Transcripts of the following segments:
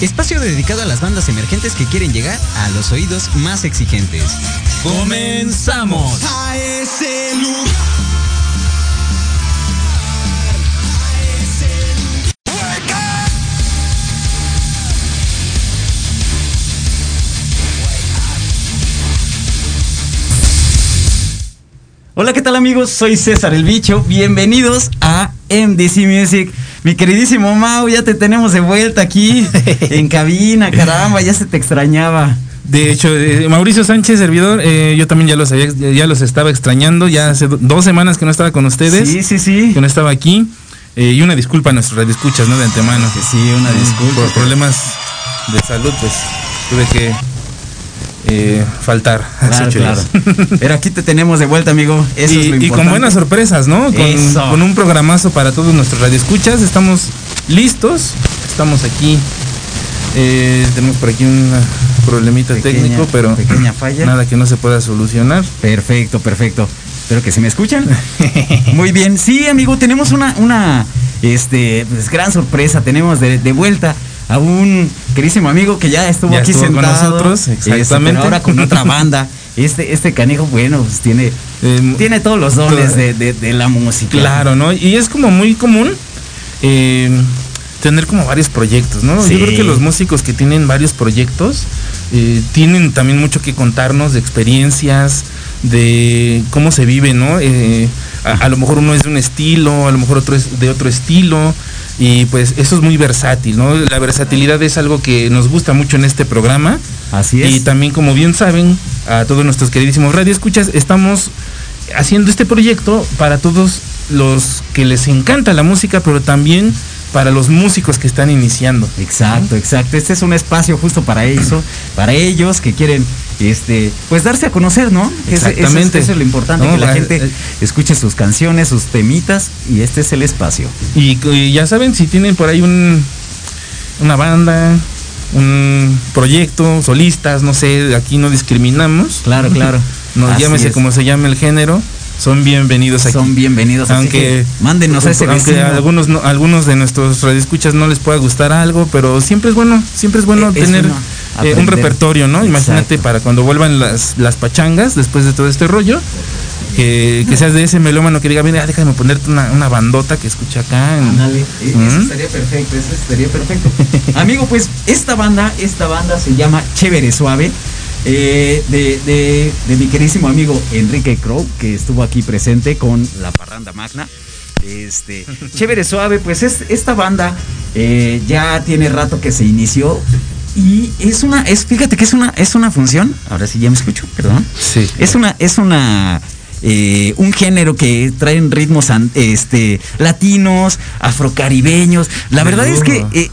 Espacio dedicado a las bandas emergentes que quieren llegar a los oídos más exigentes. ¡Comenzamos! A ese lugar. Hola, ¿qué tal amigos? Soy César el Bicho. Bienvenidos a MDC Music. Mi queridísimo Mau, ya te tenemos de vuelta aquí en cabina, caramba, ya se te extrañaba. De hecho, eh, Mauricio Sánchez, servidor, eh, yo también ya los había, ya los estaba extrañando, ya hace dos semanas que no estaba con ustedes. Sí, sí, sí. Que no estaba aquí. Eh, y una disculpa a nuestros radioescuchas, ¿no? De antemano. Que sí, una disculpa. Por problemas de salud, pues tuve que eh, faltar. Claro, claro. Pero aquí te tenemos de vuelta, amigo. Eso y, es lo y con buenas sorpresas, ¿no? Con, con, un programazo para todos nuestros radioescuchas. Estamos listos. Estamos aquí. Eh, tenemos por aquí un problemita técnico, pero pequeña falla. nada que no se pueda solucionar. Perfecto, perfecto. Espero que se me escuchan. Muy bien. Sí, amigo, tenemos una, una este, pues, gran sorpresa. Tenemos de, de vuelta a un querísimo amigo que ya estuvo aquí sentado. Con nosotros, este, exactamente. ahora con otra banda. Este, este canijo, bueno, pues tiene, em, tiene todos los dones de, la música. Claro, ¿no? Y es como muy común em, tener como varios proyectos, ¿no? Yo creo que los músicos que tienen varios proyectos eh, tienen también mucho que contarnos de experiencias, de cómo se vive, ¿no? Eh, a, lo mejor uno es de un estilo, a lo mejor otro es de otro estilo. Y pues eso es muy versátil, ¿no? La versatilidad es algo que nos gusta mucho en este programa. Así es. Y también, como bien saben, a todos nuestros queridísimos radioescuchas, estamos haciendo este proyecto para todos los que les encanta la música, pero también para los músicos que están iniciando. Exacto, exacto. Este es un espacio justo para eso, para ellos que quieren este, pues darse a conocer, ¿no? Exactamente. Eso, es lo importante, que la gente escuche sus canciones, sus temitas, y este es el espacio. Y, y ya saben, si tienen por ahí un, una banda, un proyecto, solistas, no sé, aquí no discriminamos. Claro, claro. No, llámese como se llame el género son bienvenidos aquí. Son bienvenidos. Aunque mándenos a ese Aunque a algunos algunos de nuestros radioescuchas no les pueda gustar algo, pero siempre es bueno, siempre es bueno eh, tener eh, un repertorio, ¿no? Imagínate para cuando vuelvan las, las pachangas después de todo este rollo. Que, que, seas de ese melómano que diga, mira, déjame ponerte una, una bandota que escucha acá. Ándale, e-, eso ¿Mm? estaría perfecto, eso estaría perfecto. Amigo, pues esta banda, esta banda se llama Chévere Suave. Eh, de, mi querísimo amigo Enrique Crow, que estuvo aquí presente con la parranda magna. Este, chévere suave, pues es, esta banda eh, ya tiene rato que se inició y es una, es, fíjate que es una, es una función. Ahora sí ya me escucho, perdón. Sí. Es una, es una eh, un género que traen ritmos este, latinos, afrocaribeños. La verdad es que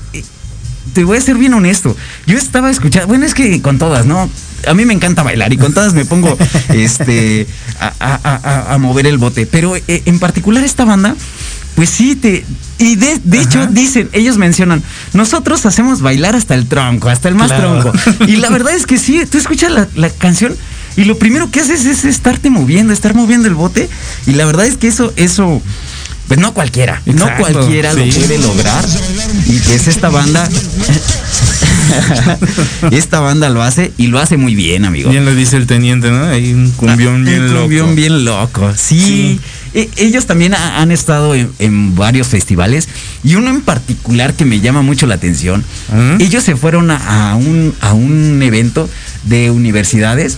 te voy a ser bien honesto. Yo estaba escuchando, bueno, es que con todas, ¿no? A mí me encanta bailar y con todas me pongo este, a, mover el bote. Pero eh, en particular esta banda, pues sí, te. Y de, hecho, dicen, ellos mencionan, nosotros hacemos bailar hasta el tronco, hasta el más tronco. Y la verdad es que sí, tú escuchas la, la canción y lo primero que haces es estarte moviendo, estar moviendo el bote. Y la verdad es que eso, eso pues no cualquiera, no cualquiera lo puede lograr. Y pues esta banda, esta banda lo hace y lo hace muy bien, amigo. Bien lo dice el teniente, ¿no? Hay un cumbión ah, bien loco. Un cumbión bien loco, sí. E, ellos también han estado en, varios festivales y uno en particular que me llama mucho la atención. Ellos se fueron a, un, a un evento de universidades,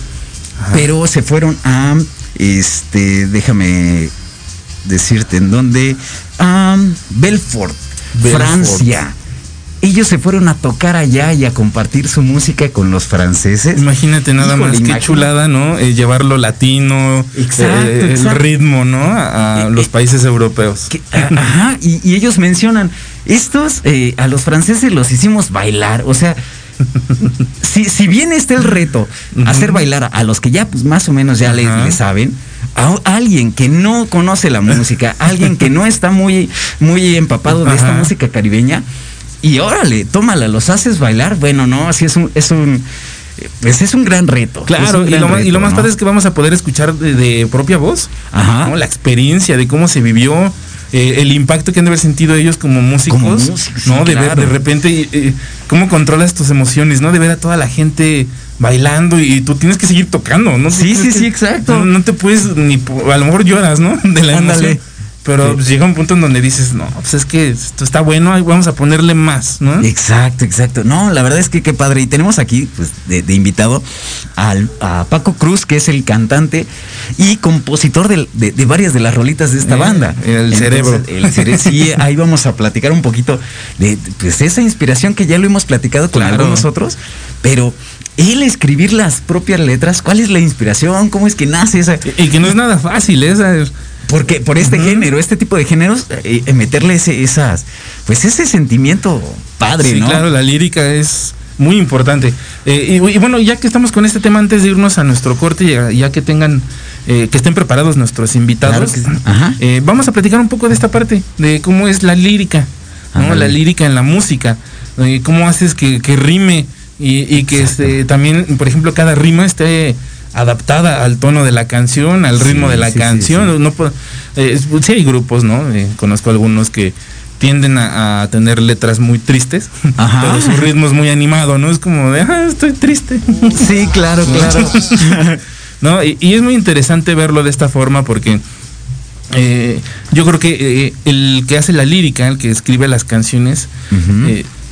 pero se fueron a, este, déjame decirte en dónde. Belfort, Francia. Ellos se fueron a tocar allá y a compartir su música con los franceses. Imagínate nada más qué chulada, ¿no? Eh, llevarlo latino, eh, el ritmo, ¿no? A, eh, los países europeos. ajá, y, ellos mencionan, estos a los franceses los hicimos bailar, o sea, si, si bien está el reto, hacer bailar a los que ya pues más o menos ya les saben, a alguien que no conoce la música, alguien que no está muy, muy empapado de esta música caribeña, y órale, tómala, los haces bailar, bueno, no, así es un, es un pues es un gran reto. Claro, y, lo, y, lo, más padre es que vamos a poder escuchar de, propia voz Ajá. la experiencia de cómo se vivió. Eh, el impacto que han de haber sentido ellos como músicos, ¿no? de ver de repente eh, cómo controlas tus emociones, ¿no? De ver a toda la gente bailando y tú tienes que seguir tocando, ¿no? Sí, sí, sí, exacto. No, te puedes ni, a lo mejor lloras, ¿no? De la Ándale. Pero pues, llega un punto en donde dices, no, pues es que esto está bueno, vamos a ponerle más, ¿no? Exacto, exacto. No, la verdad es que qué padre. Y tenemos aquí, pues, de, invitado al, a Paco Cruz, que es el cantante y compositor de, varias de las rolitas de esta eh, banda. El cerebro. El cerebro. Sí, ahí vamos a platicar un poquito de pues, esa inspiración que ya lo hemos platicado con algunos otros, pero él escribir las propias letras, ¿cuál es la inspiración? ¿Cómo es que nace esa? Y que no es nada fácil, esa. Porque por este género, este tipo de géneros, eh, eh, meterle ese, esas, pues ese sentimiento padre, sí, claro, la lírica es muy importante. Eh, y, bueno, ya que estamos con este tema, antes de irnos a nuestro corte, ya, ya que tengan, que estén preparados nuestros invitados, vamos a platicar un poco de esta parte, de cómo es la lírica, ¿no? la lírica en la música, cómo haces que, que rime y, que este, también, por ejemplo, cada rima esté adaptada al tono de la canción, al ritmo de la canción. Sí, no eh, sí hay grupos, ¿no? Eh, conozco algunos que tienden a, tener letras muy tristes, pero su ritmo es muy animado, ¿no? Es como de, ah, estoy triste. Sí, claro, claro. ¿No? Y, es muy interesante verlo de esta forma porque eh, yo creo que el que hace la lírica, el que escribe las canciones,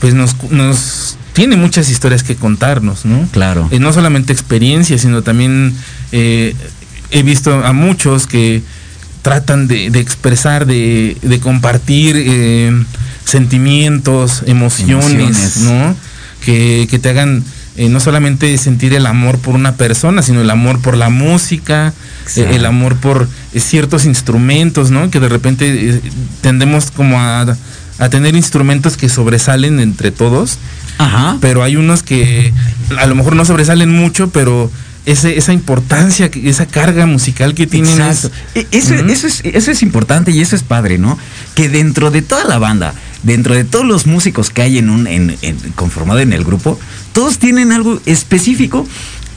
pues nos, nos tiene muchas historias que contarnos, ¿no? Claro. no solamente experiencias, sino también eh, he visto a muchos que tratan de, expresar, de, compartir eh, sentimientos, emociones, ¿no? Que, te hagan eh, no solamente sentir el amor por una persona, sino el amor por la música, eh, el amor por eh, ciertos instrumentos, ¿no? Que de repente tendemos como a, a tener instrumentos que sobresalen entre todos, Ajá. pero hay unos que a lo mejor no sobresalen mucho, pero ese, esa importancia, esa carga musical que tienen es- Exacto. E- Eso, eso, es, eso es importante y eso es padre, ¿no? Que dentro de toda la banda, dentro de todos los músicos que hay en un, en, en- conformado en el grupo, todos tienen algo específico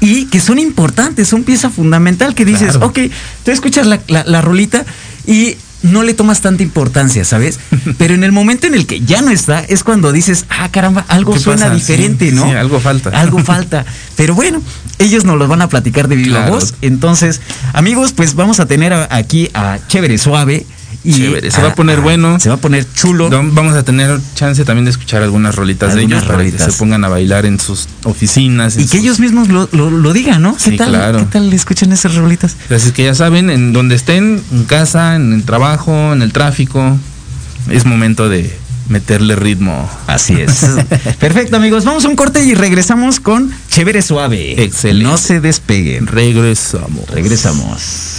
y que son importantes, son pieza fundamental que dices, Claro. ok, tú escuchas la, la, la rolita y no le tomas tanta importancia, ¿sabes? Pero en el momento en el que ya no está, es cuando dices, ah, caramba, algo ¿Qué suena pasa? diferente, Sí, ¿no? sí, algo falta. Algo falta. Pero bueno, ellos nos los van a platicar de viva Claro. voz. Entonces, amigos, pues vamos a tener aquí a Chévere Suave. Y Chévere, se va a poner bueno. Se va a poner chulo. Vam- Vamos a tener chance también de escuchar algunas rolitas de ellos para que se pongan a bailar en sus oficinas. en Y que sus- ellos mismos lo, lo- lo digan, ¿no? ¿Qué Sí, tal? claro. ¿Qué tal escuchan esas rolitas? Así que ya saben, en donde estén, en casa, en el trabajo, en el tráfico, es momento de meterle ritmo. Así es. Perfecto, amigos. Vamos a un corte y regresamos con Chévere Suave. Excelente. No se despeguen. Regresamos. Regresamos.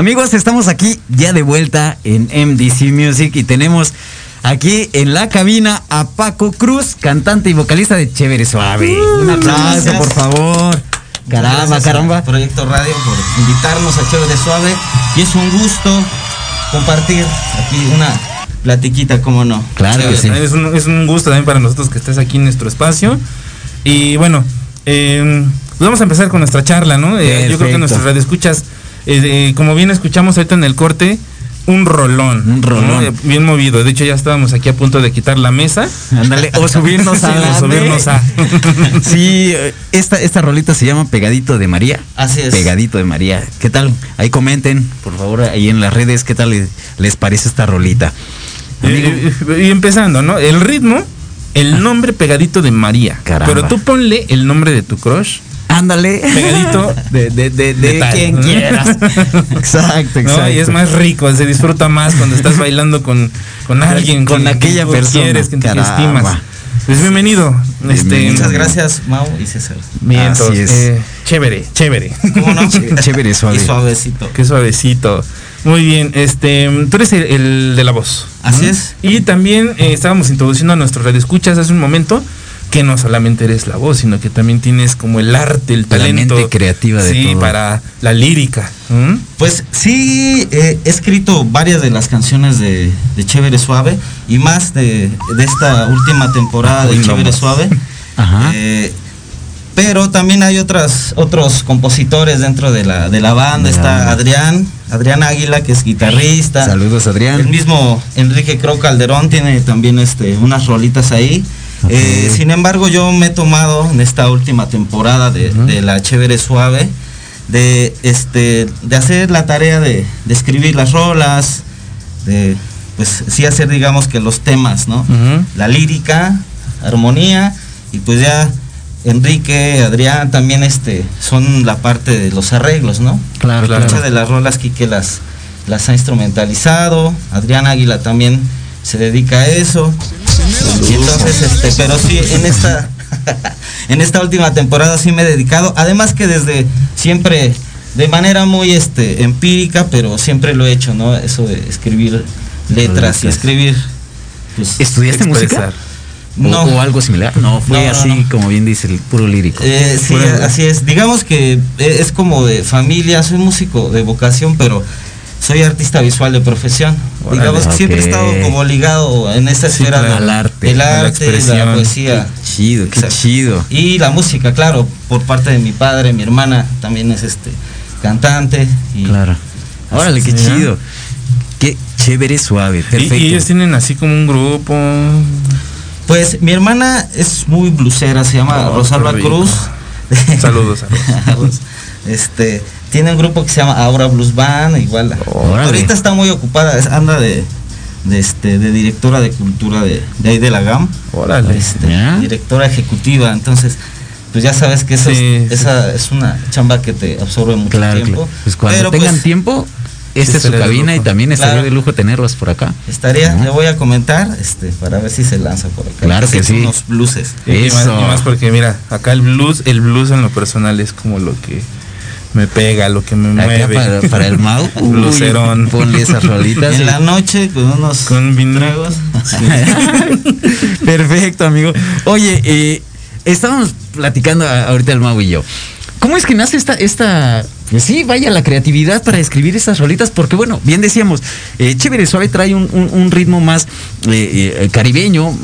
Amigos, estamos aquí ya de vuelta en MDC Music y tenemos aquí en la cabina a Paco Cruz, cantante y vocalista de Chévere Suave. Un aplauso, gracias. por favor. Caramba, Gracias caramba. Proyecto Radio por invitarnos a Chévere Suave. Y es un gusto compartir aquí una platiquita, cómo no. Claro que sí. Es un, es un gusto también para nosotros que estés aquí en nuestro espacio. Y bueno, eh, pues vamos a empezar con nuestra charla, ¿no? Eh, yo creo que nuestras radioescuchas, eh, eh, como bien escuchamos ahorita en el corte, un rolón. Un rolón. ¿no? Eh, Bien movido. De hecho, ya estábamos aquí a punto de quitar la mesa. Ándale, o subirnos a Sí, o subirnos a. Sí, eh, esta, esta rolita se llama Pegadito de María. Así es. Pegadito de María. ¿Qué tal? Ahí comenten, por favor, ahí en las redes, ¿qué tal les, les parece esta rolita? Amigo, Eh, y empezando, ¿no? El ritmo, el nombre pegadito de María. Caramba. Pero tú ponle el nombre de tu crush. Ándale. Pegadito de, de, de, de de tal, quien ¿no? quieras. Exacto, exacto. ¿no? Y es más rico, se disfruta más cuando estás bailando con, con alguien, Con aquella que persona, quieres, que, estimas. Pues bienvenido. Este. Muchas gracias, Mau y César. Así es. eh, chévere, chévere. ¿Cómo no? Ch- chévere, suave. Y suavecito. Qué suavecito. Muy bien, este, tú eres el, el de la voz. Así ¿no? es. Y también eh, estábamos introduciendo a nuestros radioescuchas hace un momento que no solamente eres la voz, sino que también tienes como el arte, el La talento. mente creativa de sí, todo. para la lírica. Pues sí, eh, he escrito varias de las canciones de, de Chévere Suave y más de, de esta última temporada de Uy, no Chévere. Suave. Ajá. Eh, pero también hay otras, otros compositores dentro de la, de la banda. De la Está. Adrián, Adrián Águila, que es guitarrista. Saludos, Adrián. El mismo Enrique Crow Calderón tiene también este, unas rolitas ahí. Eh, sin embargo, yo me he tomado en esta última temporada de, de La Chévere Suave de, este, de hacer la tarea de, de escribir las rolas, de pues sí hacer digamos que los temas, ¿no? La lírica, armonía y pues ya Enrique, Adrián también este son la parte de los arreglos, ¿no? Claro, Claro. Muchas de las rolas Quique las, las ha instrumentalizado. Adrián Águila también se dedica a eso. Entonces, este, pero sí, en esta, en esta última temporada sí me he dedicado. Además que desde siempre, de manera muy este, empírica, pero siempre lo he hecho, ¿no? Eso de escribir letras y escribir. Pues, ¿Estudiaste música? Expresar. ¿O, No. o algo similar? No, fue No, así no. como bien dice el puro lírico. Eh, sí, así es. Digamos que eh, es como de familia, soy músico de vocación, pero soy artista visual de profesión. Digamos que siempre he estado como ligado en esta Sí, esfera del arte, el la arte, la, poesía. Qué chido, qué Exacto. chido. Y la música, claro, por parte de mi padre, mi hermana también es este cantante. Y Claro. Órale, qué Sí, ¿no? chido. Qué chévere, suave. Y, Perfecto. y ellos tienen así como un grupo. Pues mi hermana es muy blusera, se llama Oh, Rosalba. Cruz. Saludos Ros. este, tiene un grupo que se llama Aura Blues Band, igual. Órale. Ahorita está muy ocupada, es- anda de, de este de directora de cultura de, de ahí de la GAM. Órale. Este, directora ejecutiva, entonces pues ya sabes que eso es- Sí, sí. esa es una chamba que te absorbe mucho Claro, tiempo. claro. Pues cuando Pero, tengan pues, tiempo, esta es su cabina y también estaría Claro. de lujo tenerlos por acá. Estaría, Ajá. le voy a comentar, este, para ver si se lanza por acá. Claro que sí. Unos blueses. Y- Y más, Eso. y más porque mira, acá el blues, el blues en lo personal es como lo que me pega, lo que me Acá mueve. para, para el Mau. uy, Lucerón. Ponle esas rolitas. En la noche con unos Con vin- tragos. Perfecto, amigo. Oye, eh, estábamos platicando a- ahorita el Mau y yo. ¿Cómo es que nace esta, esta, pues sí, vaya la creatividad para escribir estas rolitas? Porque bueno, bien decíamos, eh, Chévere Suave trae un, un- un ritmo más eh, eh, caribeño,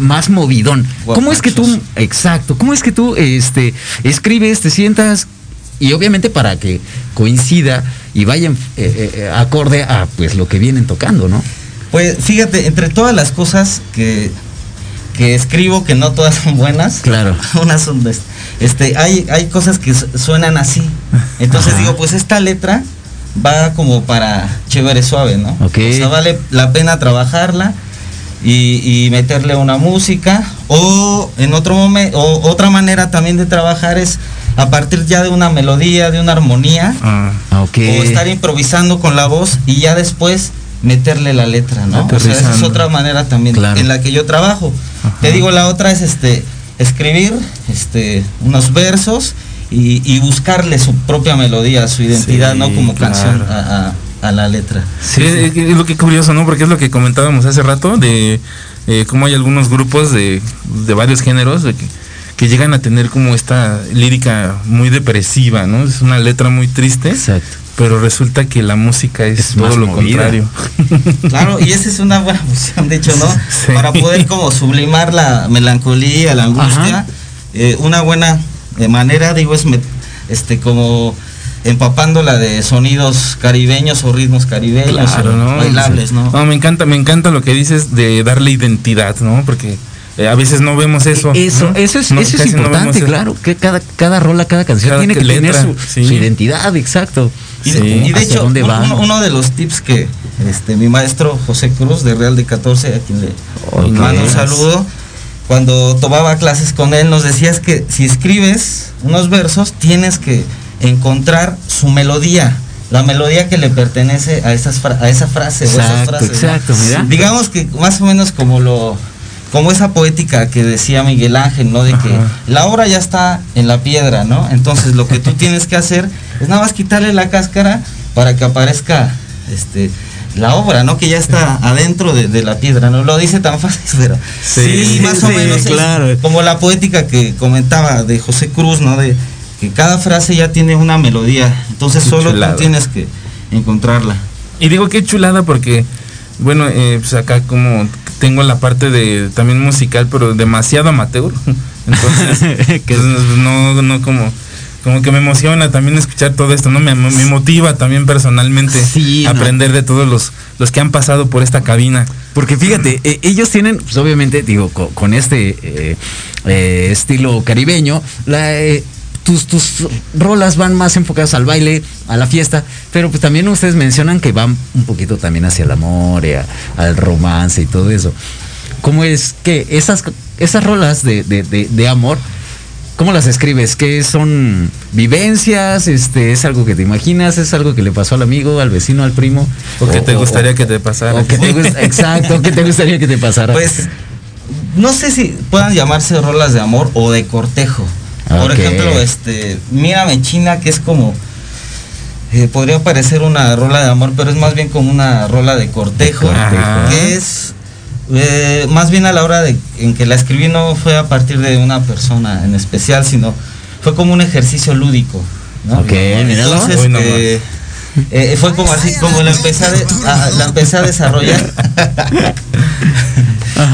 más movidón. ¿Cómo es que tú, exacto, cómo es que tú este, escribes, te sientas y obviamente para que coincida y vayan eh, eh, eh, acorde a pues lo que vienen tocando, ¿no? Pues fíjate, entre todas las cosas que, que escribo, que no todas son buenas, Claro. unas son este, hay, hay cosas que su- suenan así. Entonces Ajá. digo, pues esta letra va como para chévere suave, ¿no? O sea, vale la pena trabajarla y, y meterle una música. O en otro momento, o otra manera también de trabajar es a partir ya de una melodía, de una armonía, Ah, o estar improvisando con la voz y ya después meterle la letra, ¿no? O sea, esa es otra manera también Claro. en la que yo trabajo. Ajá. Te digo, la otra es este escribir este unos versos y, y buscarle su propia melodía, su identidad, Sí, ¿no? Como claro. canción a, a- a la letra. Sí, es, es lo que curioso, ¿no? Porque es lo que comentábamos hace rato de eh, cómo hay algunos grupos de, de varios géneros de que, que llegan a tener como esta lírica muy depresiva, ¿no? Es una letra muy triste. Exacto. pero resulta que la música es, Es todo lo movida. contrario. Claro, y esa es una buena función, de hecho, ¿no? Sí. Para poder como sublimar la melancolía, la angustia, eh, una buena eh, manera, digo, es este como empapándola de sonidos caribeños o ritmos caribeños Claro, o ¿no? bailables, ¿no? me encanta, me encanta lo que dices de darle identidad, ¿no? Porque eh, a veces no vemos eso. Eso, ¿no? eso es, No, eso es no importante, eso. claro. Que cada, cada rola, cada canción Cada tiene que letra, tener su, sí. su identidad, exacto. Y, Sí. de- y de ¿Hacia hecho, dónde un- va? uno, uno de los tips que este mi maestro José Cruz de Real de 14, a quien le mando un saludo, cuando tomaba clases con él nos decía es que si escribes unos versos tienes que encontrar su melodía, la melodía que le pertenece a esas fra- a esa frase o esas Exacto, frases. ¿no? exacto, mira. Digamos que más o menos como lo como esa poética que decía Miguel Ángel, ¿no? De que Ajá. la obra ya está en la piedra, ¿no? Entonces lo que tú tienes que hacer es nada más quitarle la cáscara para que aparezca este la obra, ¿no? Que ya está adentro de, de la piedra, no lo dice tan fácil, pero Sí, más o menos claro. como la poética que comentaba de José Cruz, ¿no? De que cada frase ya tiene una melodía, entonces Qué solo chulada. tú tienes que encontrarla. Y digo qué chulada porque, bueno, eh, pues acá como tengo la parte de también musical, pero demasiado amateur. Entonces, Que- pues, no, no como, como que me emociona también escuchar todo esto, ¿no? Me, me motiva también personalmente Sí, no. aprender de todos los, los que han pasado por esta cabina. Porque fíjate, eh, ellos tienen, pues obviamente, digo, co- con, este eh, eh, estilo caribeño, la, eh, tus, tus rolas van más enfocadas al baile, a la fiesta, pero pues también ustedes mencionan que van un poquito también hacia el amor, y a- al romance y todo eso. ¿Cómo es que esas, esas rolas de, de, de, de amor, cómo las escribes? ¿Qué son vivencias? Este, ¿Es algo que te imaginas? ¿Es algo que le pasó al amigo, al vecino, al primo? ¿O qué te gustaría que te pasara? o que te exacto, ¿qué te gustaría que te pasara? Pues no sé si puedan llamarse rolas de amor o de cortejo. Por ejemplo, este, Mírame China, que es como eh, podría parecer una rola de amor, pero es más bien como una rola de cortejo, que es eh, más bien a la hora de en que la escribí no fue a partir de una persona en especial, sino fue como un ejercicio lúdico. ¿no? Ok. Entonces, nomás. eh, eh, fue como así, como la empecé a, de- a- la empecé a desarrollar.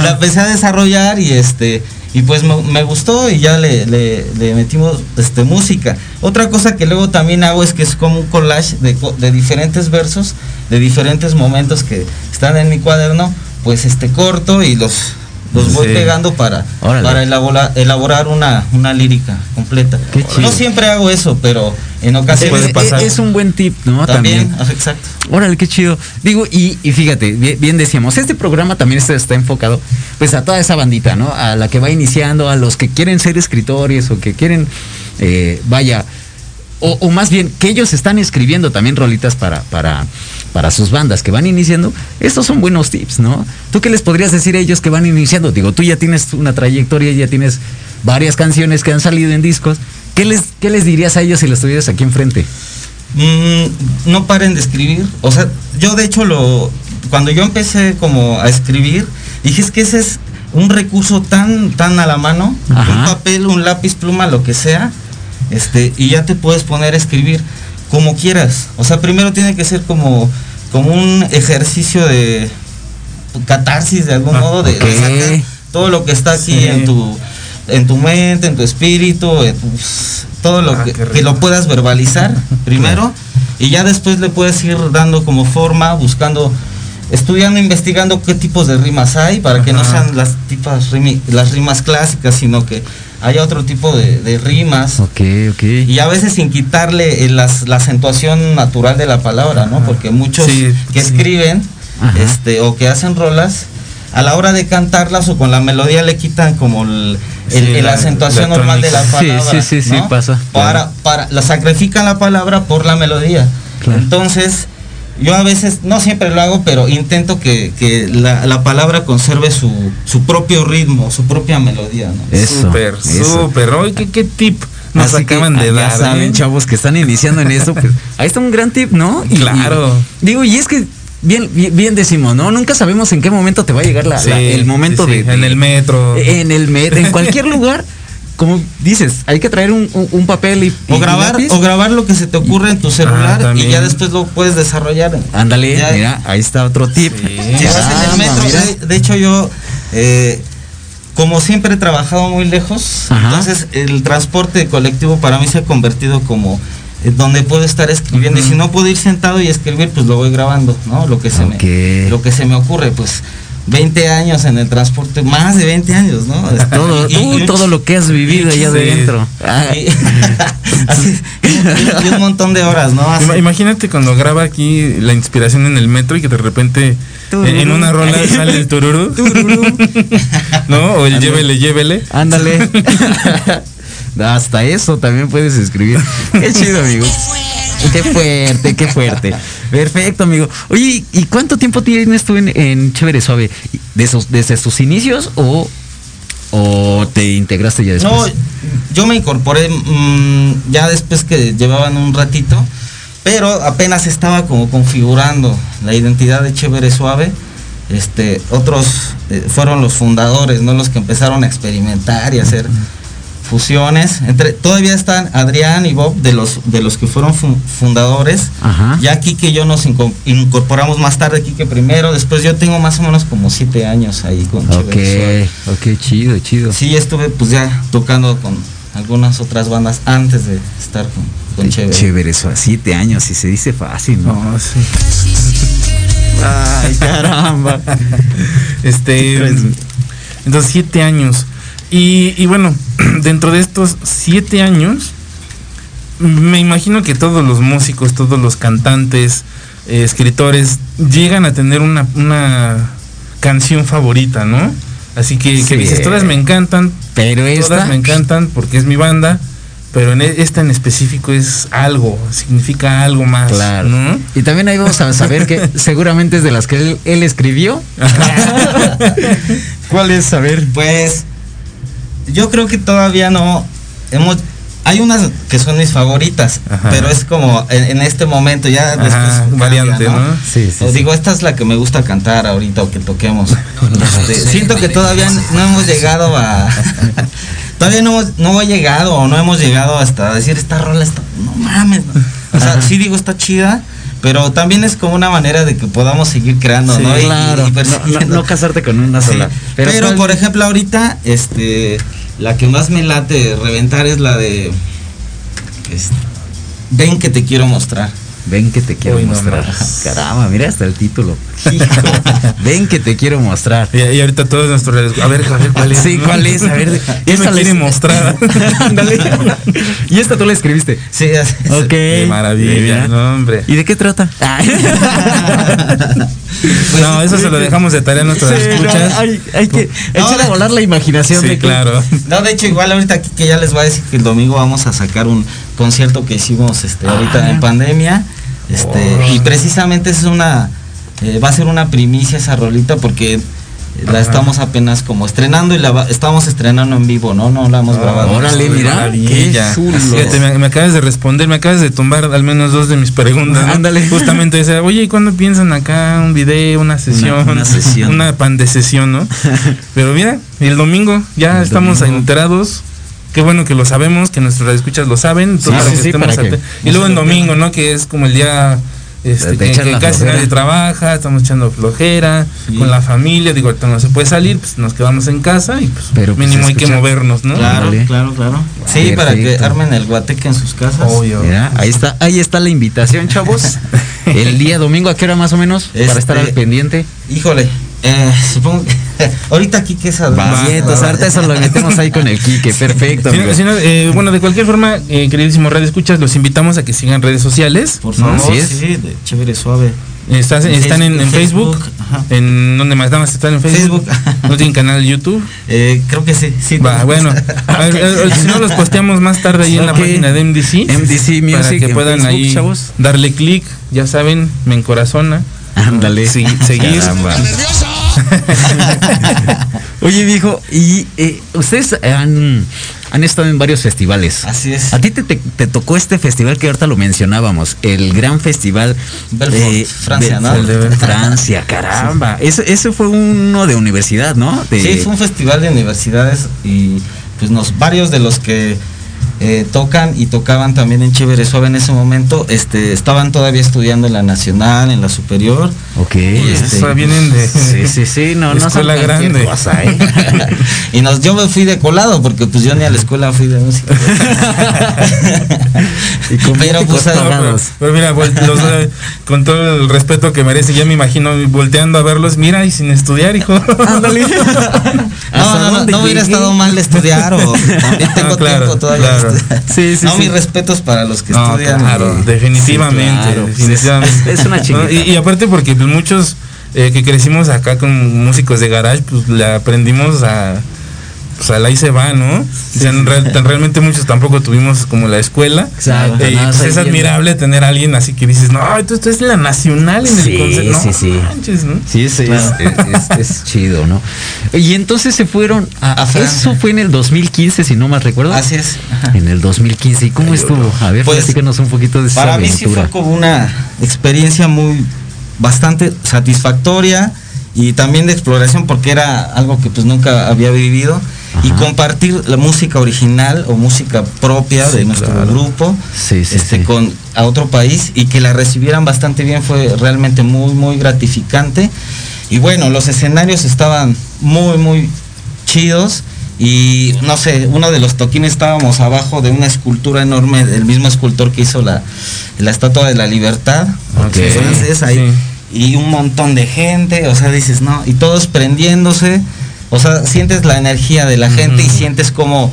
la empecé a desarrollar y este y pues me, gustó y ya le, metimos este música. Otra cosa que luego también hago es que es como un collage de, de diferentes versos, de diferentes momentos que están en mi cuaderno, pues este corto y los los voy Sí. pegando para, Órale. para elaborar, elaborar una, una lírica completa. Qué chido. No siempre hago eso, pero en ocasiones Eh, pasar. Es un buen tip, ¿no? también, exacto. Órale, qué chido. Digo, y, y fíjate, bien, bien decíamos, este programa también está, está enfocado pues a toda esa bandita, ¿no? A la que va iniciando, a los que quieren ser escritores o que quieren, eh, vaya, o, o más bien que ellos están escribiendo también rolitas para, para, para sus bandas que van iniciando. Estos son buenos tips, ¿no? ¿Tú qué les podrías decir a ellos que van iniciando? Digo, tú ya tienes una trayectoria, ya tienes varias canciones que han salido en discos. ¿Qué les, qué les dirías a ellos si los tuvieras aquí enfrente? Mm, no paren de escribir. O sea, yo de hecho lo cuando yo empecé como a escribir, dije es que ese es un recurso tan tan a la mano, Ajá. un papel, un lápiz, pluma, lo que sea, este y ya te puedes poner a escribir como quieras. O sea, primero tiene que ser como como un ejercicio de catarsis de algún Ah, modo de, sacar todo lo que está aquí Sí. en tu en tu mente, en tu espíritu, en tus- todo lo Ah, que, que lo puedas verbalizar primero y ya después le puedes ir dando como forma, buscando, estudiando, investigando qué tipos de rimas hay para que no sean las tipas las rimas clásicas, sino que haya otro tipo de, de rimas. Ok, ok. Y a veces sin quitarle el- las- la acentuación natural de la palabra, ¿no? Porque muchos Sí, que sí. escriben Ajá. este, o que hacen rolas, a la hora de cantarlas o con la melodía le quitan como el, el- Sí, el la- acentuación la normal de la. Sí, palabra. sí, sí, sí, ¿no? pasa, Para, para, la sacrifican la palabra por la melodía. Claro. Entonces, yo a veces, no siempre lo hago, pero intento que, que la, la palabra conserve su, su propio ritmo, su propia melodía, ¿no? Eso, Súper, eso. súper. Oye, ¿qué, qué tip nos Así que, acaban de dar? Ya saben, eh? chavos, que están iniciando en esto. pues, ahí está un gran tip, ¿no? Y- Claro. y- digo, y es que bien, bien, bien decimos, ¿no? Nunca sabemos en qué momento te va a llegar la- Sí, la- el momento sí, de, En el metro. En el metro, en cualquier lugar. Como dices, hay que traer un, un- un papel y, O y grabar, lápiz. o grabar lo que se te ocurre en tu celular y ya después lo puedes desarrollar. Ándale, Ya- mira, ahí está otro tip. Ya vas en el metro. mira. De, de hecho, yo, eh, como siempre he trabajado muy lejos, Ajá. entonces el transporte colectivo para mí se ha convertido como eh, donde puedo estar escribiendo y si no puedo ir sentado y escribir, pues lo voy grabando, ¿no? Lo que se me, lo que se me ocurre, pues 20 años en el transporte, más de 20 años, ¿no? Todo, Y- tú, y- todo lo que has vivido allá Sí. adentro. Ah, y- así, y- y un montón de horas, ¿no? Así- Imagínate cuando graba aquí la inspiración en el metro y que de repente Tururú. en una rola sale el tururú. ¿No? O el llévele, llévele. Ándale. Hasta eso también puedes escribir. Qué chido, amigo. Qué fuerte, qué fuerte. Perfecto, amigo. Oye, ¿y cuánto tiempo tienes tú en, en Chévere Suave? ¿De sus- ¿Desde sus inicios o, o te integraste ya después? No, yo me incorporé mm, ya después que llevaban un ratito, pero apenas estaba como configurando la identidad de Chévere Suave. Este, otros eh, fueron los fundadores, no los que empezaron a experimentar y hacer fusiones. Entre, todavía están Adrián y Bob de los de los que fueron fu- fundadores. Ajá. Ya Kike y yo nos inco- incorporamos más tarde, Kike primero, después yo tengo más o menos como siete años ahí con. Ok, ok, chido, chido. Sí, estuve pues ya tocando con algunas otras bandas antes de estar con, con Chévere. Chévere Suave. Siete años y se dice fácil, ¿no? No, sí. Ay, caramba. Este. Entonces, siete años. Y, y bueno, dentro de estos siete años, me imagino que todos los músicos, todos los cantantes, eh, escritores, llegan a tener una, una canción favorita, ¿no? Así que, dices, todas me encantan, Pero esta. todas me encantan porque es mi banda, pero en e- esta en específico es algo, significa algo más, Claro. ¿no? Y también ahí vamos a saber que seguramente es de las que él, él escribió. ¿Cuál es? A ver. Pues yo creo que todavía no hemos hay unas que son mis favoritas, Ajá. pero es como en, en este momento ya Ajá, después cambia, variante, ¿no? Sí, sí, sí. digo, esta es la que me gusta cantar ahorita o que toquemos. Este, siento que todavía no hemos llegado a todavía no, hemos- no he llegado o no hemos llegado hasta decir esta rola está no mames. O sea, sí digo está chida, pero también es como una manera de que podamos seguir creando, Sí, ¿no? Y- claro. y no, no, persiguiendo. no casarte con una Sí, sola. Pero, ¿cuál- por ejemplo, ahorita, este, la que más me late reventar es la de. Ven que te quiero mostrar. Ven que te quiero Uy, mostrar. Caramba, mira hasta el título. Ven que te quiero mostrar. Y, y ahorita todos nuestros redes- a ver, a ver cuál es. Sí, ¿cuál es? A ver, ¿Qué me esta quiere les- mostrar? Ándale. y esta tú la escribiste. Sí, es. Ok. Qué maravilla, no, hombre. ¿Y de qué trata? Pues, no, eso se lo dejamos de tarea a nuestras Sí, no, escuchas. hay, hay que No, echar a volar la imaginación. Sí, de que- claro. No, de hecho, igual ahorita aquí que ya les voy a decir que el domingo vamos a sacar un concierto que hicimos este, ahorita Ah. en pandemia. Este, Oh. Y precisamente es una. eh, va a ser una primicia esa rolita porque la Ajá. estamos apenas como estrenando y la va- estamos estrenando en vivo, ¿no? No la hemos Oh, grabado. órale, mira, maravilla. qué chulo. Fíjate, me, me acabas de responder, me acabas de tumbar al menos dos de mis preguntas. ¿no? Ándale. Justamente esa, oye, ¿y cuándo piensan acá un video, una sesión? una sesión. Una pan de sesión, ¿no? Pero mira, el domingo ya El estamos domingo. enterados. Qué bueno que lo sabemos, que nuestros escuchas lo saben. Sí, para sí, que sí, estemos para al que- pe- Y luego en domingo, ¿no? Que es como el día este, que, casi flojera. nadie trabaja, estamos echando flojera Sí. con la familia. Digo, ahorita no se puede salir, pues nos quedamos en casa y pues Pero, pues, mínimo hay que movernos, ¿no? Claro, claro, claro. Sí, para que armen el guateque en sus casas. Obvio. Mira, ahí está, ahí está la invitación, chavos. El día domingo, ¿a qué hora más o menos? Para Este- estar al pendiente. Híjole, eh, supongo que ahorita aquí que es a Va, bien, entonces ahorita eso lo metemos ahí con el Quique. Perfecto, Si no- amigo. si no, eh, bueno, de cualquier forma, eh, queridísimos Radio Escuchas, los invitamos a que sigan redes sociales. Por ¿no? favor, Así es. sí, de chévere suave. Estás- En están en, en Facebook, en donde más nada más están en Facebook. Facebook. no tienen canal de YouTube. Eh, creo que sí, sí. Va, bueno, a ver, eh, si no los posteamos más tarde ahí en la página de MDC. MDC para Music que en puedan Facebook, ahí chavos. darle clic, ya saben, me encorazona. Ándale. Sí, seguir. Oye, viejo, y eh, ustedes han, han estado en varios festivales. Así es. A ti te, te- te tocó este festival que ahorita lo mencionábamos, el gran festival Belfort, Francia, ¿no? El de Belfort. Francia, caramba. Ese, ese fue uno de universidad, ¿no? De- Sí, fue un festival de universidades y pues nos, varios de los que eh, tocan y tocaban también en Chévere Suave en ese momento, este, estaban todavía estudiando en la Nacional, en la Superior. Ok. Y este, Eso vienen de. Sí, sí, sí, no, no Escuela grande. cosa, ¿eh? y nos, yo me fui de colado porque pues yo ni a la escuela fui de música. Y con Pero, pues, No, pero, pagados. pero mira, los, eh, con todo el respeto que merece, ya me imagino volteando a verlos, mira, y sin estudiar, hijo. No, ¿Hasta no, no, no hubiera estado mal de estudiar o también tengo Ah, claro, tiempo todavía. claro. Sí, sí, no, sí. mis respetos para los que No, estudian. claro, y- definitivamente, Sí, claro, pues, definitivamente. es- es una chinguita. Y, y aparte porque muchos eh, que crecimos acá con músicos de garage, pues le aprendimos a pues a la ahí se va, ¿no? O sea, real- realmente muchos tampoco tuvimos como la escuela. Exacto, Eh, y pues es admirable tener a alguien así que dices, no, esto, esto es la nacional en Sí, el concierto. No sí, sí. manches, ¿no? Sí, sí, es, es- es chido, ¿no? Y entonces se fueron a, A Francia. Eso fue en el 2015, si no mal recuerdo. Así es. ajá. En el 2015. ¿Y cómo estuvo? A ver, Pues, platícanos un poquito de esa Para mí sí fue como una experiencia muy bastante satisfactoria y también de exploración porque era algo que pues nunca había vivido y compartir la música original o música propia de nuestro claro. grupo Sí, sí, este con a otro país y que la recibieran bastante bien. Fue realmente muy muy gratificante. Y bueno los escenarios estaban muy muy chidos y no sé, uno de los toquines estábamos abajo de una escultura enorme del mismo escultor que hizo la, la Estatua de la Libertad, Ok. francés, ahí, y un montón de gente, o sea, dices, no, y todos prendiéndose, o sea, sientes la energía de la gente y sientes como,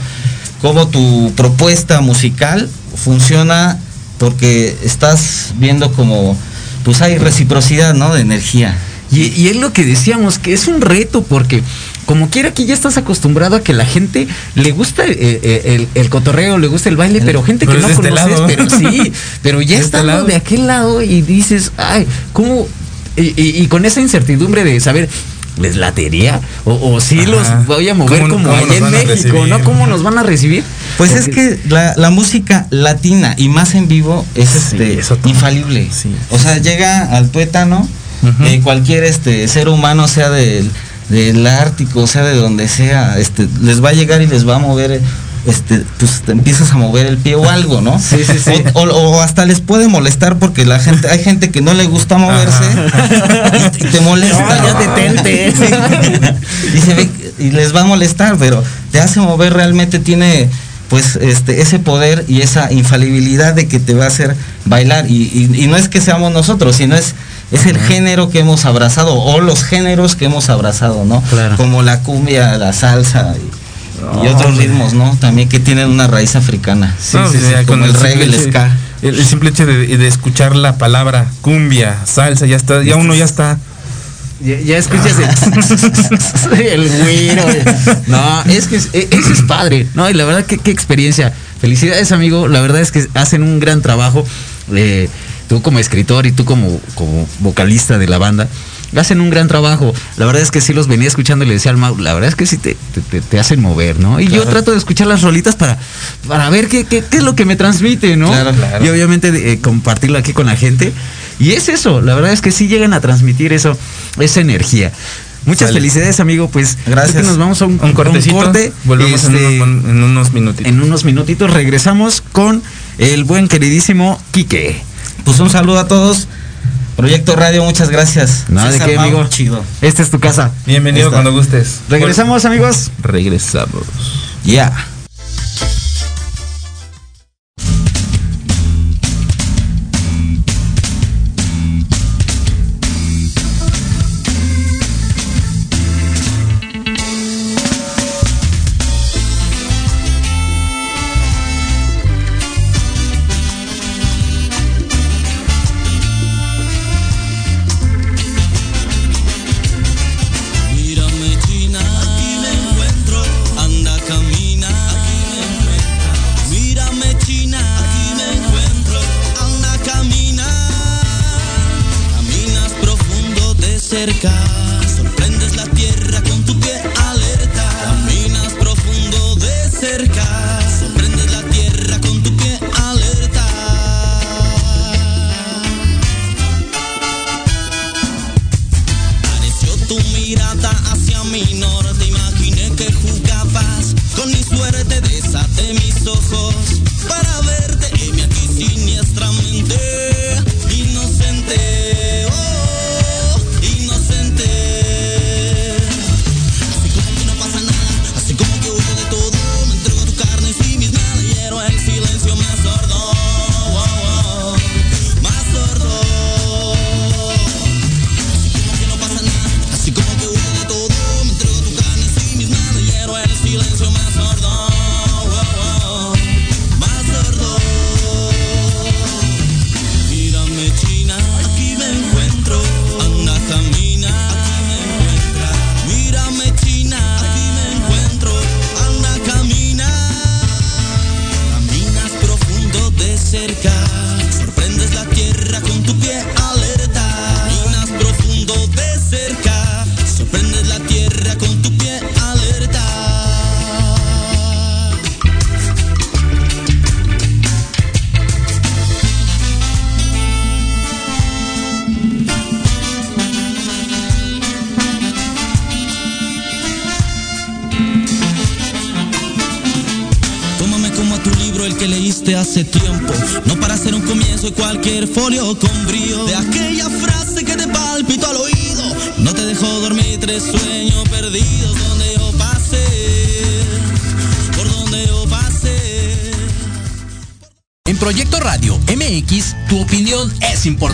como tu propuesta musical funciona porque estás viendo como, pues hay reciprocidad, ¿no? De energía. Y, y es lo que decíamos, que es un reto, porque como quiera que ya estás acostumbrado a que la gente le gusta eh, eh, el, el cotorreo, le gusta el baile, pero gente Pero que es no este conoces, lado. pero sí, pero ya este lado. de aquel lado y dices, ay, ¿cómo? Y, y- y con esa incertidumbre de saber, ¿les latería? O, o sí los voy a mover ¿Cómo- como allá en México, recibir? ¿no? ¿Cómo nos van a recibir? Pues es que la, la música latina y más en vivo es Sí, este infalible. Sí. O sea, llega al tuétano, eh, cualquier este ser humano, sea del, del Ártico, sea de donde sea, este, les va a llegar y les va a mover, este, pues te empiezas a mover el pie o algo, ¿no? Sí, sí, sí. O, o- o hasta les puede molestar porque la gente, hay gente que no le gusta moverse y, y te molesta. No, ya detente. y, se ve- y les va a molestar, pero te hace mover realmente tiene pues este ese poder y esa infalibilidad de que te va a hacer bailar y, y- y no es que seamos nosotros sino es es el género que hemos abrazado o los géneros que hemos abrazado no Claro. como la cumbia la salsa y, y otros hombre. ritmos no también que tienen una raíz africana No, sí, sí, sí, como el reggae el simple ska hecho- el, el simple hecho de, de escuchar la palabra cumbia, salsa, ya está, ya uno ya está. Ya, ya escuchas el, el güiro. No, es que es- e- eso es padre. No, y la verdad, que qué experiencia. Felicidades, amigo. La verdad es que hacen un gran trabajo. eh, tú como escritor y tú como, como vocalista de la banda. Hacen un gran trabajo. La verdad es que sí los venía escuchando y le decía al Mau, la verdad es que sí te, te- te- hacen mover, ¿no? Y yo trato de escuchar las rolitas para, para ver qué, qué, qué es lo que me transmite, ¿no? Claro, claro. Y obviamente eh, compartirlo aquí con la gente. Y es eso, la verdad es que sí llegan a transmitir eso, esa energía. Muchas felicidades, amigo. Pues Gracias. nos vamos a un, Un cortecito. corte. Volvemos en, Este, unos, en unos minutitos. en unos minutitos regresamos con el buen queridísimo Quique. pues un saludo a todos Proyecto Radio muchas gracias Nada de qué, amigo. chido Esta es tu casa. Bienvenido cuando gustes. Regresamos, amigos. Regresamos. ya comienzo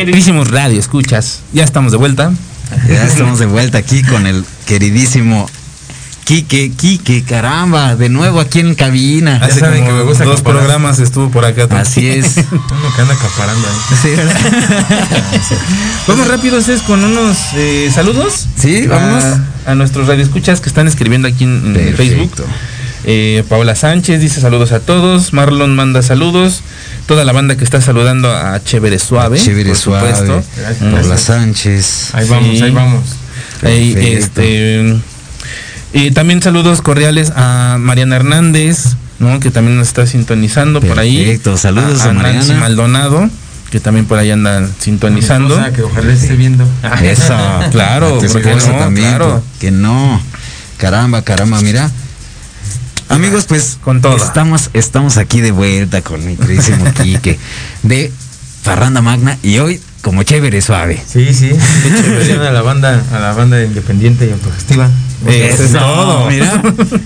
Queridísimos radio, escuchas. Ya estamos de vuelta. Ya estamos de vuelta aquí con el queridísimo Quique, Quique, caramba, de nuevo aquí en cabina. Hace saben como que me gusta dos comparar. programas estuvo por acá. también. Así es. Uno que anda acaparando ahí. Sí, ¿verdad? Vamos rápido, es con unos eh, saludos. Sí, vámonos. A, a nuestros radioescuchas que están escribiendo aquí en, en Perfecto. Facebook. Eh, Paola Sánchez dice saludos a todos. Marlon manda saludos. Toda la banda que está saludando a Chévere Suave. Chévere por suave. supuesto. Gracias. Paula Sánchez. Ahí vamos, Sí. ahí vamos. Ahí, este, y también saludos cordiales a Mariana Hernández, ¿no? que también nos está sintonizando por ahí. Perfecto, saludos a Mariana. Nancy Maldonado, que también por ahí anda sintonizando. Que ojalá esté viendo. Eso, Claro, A tu ¿por qué esposa no? también, Claro. ¿por qué no? Caramba, caramba, mira. Amigos, pues Con toda. estamos estamos aquí de vuelta con mi queridísimo Quique de Farranda Magna y hoy como chévere suave. Sí, sí. Versión a la banda, a la banda independiente y autogestiva. Eso es todo. Mira,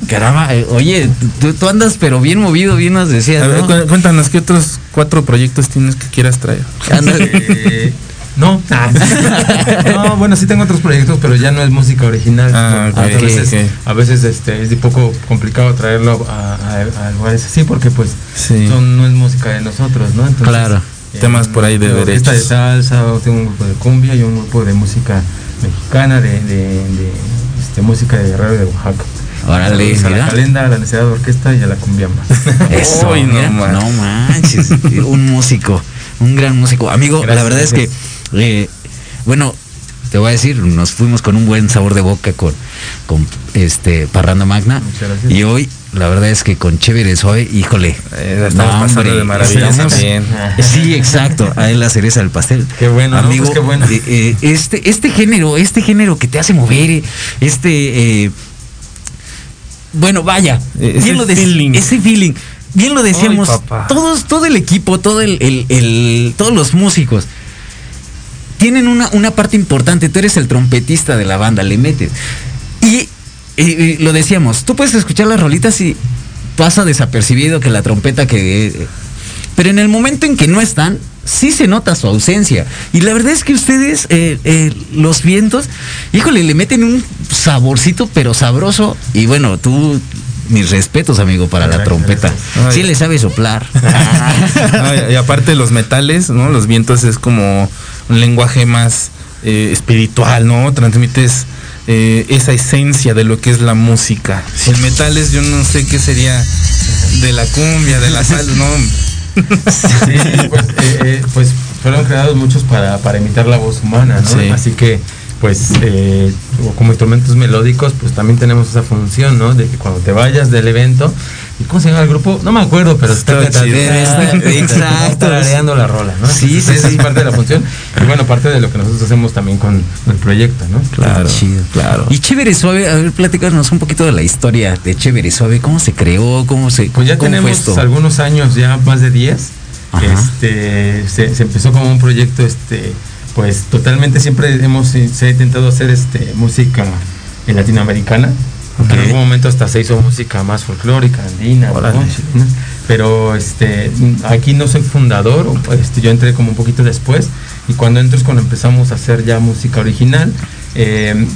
caramba, eh, oye, tú, tú andas pero bien movido, bien nos decías, A ver, ¿no? cu- cuéntanos, ¿qué otros cuatro proyectos tienes que quieras traer? No. no, bueno, sí tengo otros proyectos, pero ya no es música original. Ah, a veces, a veces este, es un poco complicado traerlo a, a- a lugares así, porque pues Sí. son- no es música de nosotros, ¿no? Entonces, Claro. eh, Temas por ahí de tengo orquesta de derechos. salsa, o tengo un grupo de cumbia y un grupo de música mexicana, de, de, de, este, música de Guerrero de Oaxaca. Órale, a la calenda, a la necesidad de orquesta y a la cumbiamba. Eso, Uy, no mira, man- no manches, un músico, un gran músico. Amigo, la Gracias, verdad es que, eh, bueno, te voy a decir, nos fuimos con un buen sabor de boca con, con este Parranda Magna. Y hoy, la verdad es que con Chévere Soy, híjole. Eh, estamos pasando de maravilla también. Sí, exacto. A él la cereza del pastel. Qué bueno, ¿no? amigo. Pues qué bueno. eh, eh, este, este género, este género que te hace mover, este, eh, bueno, vaya, ese bien lo feeling. ese feeling. Bien lo decíamos, Ay, todos, todo el equipo, todo el, el- el- todos los músicos tienen una, una parte importante. Tú eres el trompetista de la banda, le metes. Y, y- y lo decíamos, tú puedes escuchar las rolitas y pasa desapercibido que la trompeta que... pero en el momento en que no están, sí se nota su ausencia. Y la verdad es que ustedes, eh, eh, los vientos, híjole, le meten un saborcito, pero sabroso. Y bueno, tú, mis respetos, amigo, para la trompeta. Sí le sabe soplar. Y aparte los metales, ¿no? Los vientos es como un lenguaje más eh, espiritual, ¿no? Transmites eh, esa esencia de lo que es la música. Si el metal es, yo no sé qué sería de la cumbia, de la sal, ¿no? Sí, pues, eh, pues fueron creados muchos para, para imitar la voz humana, ¿no? Sí. Así que, pues, eh, como instrumentos melódicos, pues también tenemos esa función, ¿no? De que cuando te vayas del evento, ¿y cómo se llama el grupo? No me acuerdo, pero está, Está chido. Exacto. La rola, ¿no? Sí, sí, esa sí. es parte de la función. Y bueno, parte de lo que nosotros hacemos también con el proyecto, ¿no? Claro, Chido. claro. Y Chévere Suave, a ver, platícanos un poquito de la historia de Chévere Suave, cómo se creó, cómo se Pues ya tenemos algunos años, ya más de 10. Ajá. Este, se, se empezó como un proyecto, este, pues totalmente siempre hemos se ha intentado hacer este música latinoamericana. Ok. En algún momento hasta se hizo música más folclórica, andina, ¿no? Pero este aquí no soy fundador, este, yo entré como un poquito después y cuando entro es cuando empezamos a hacer ya música original. eh,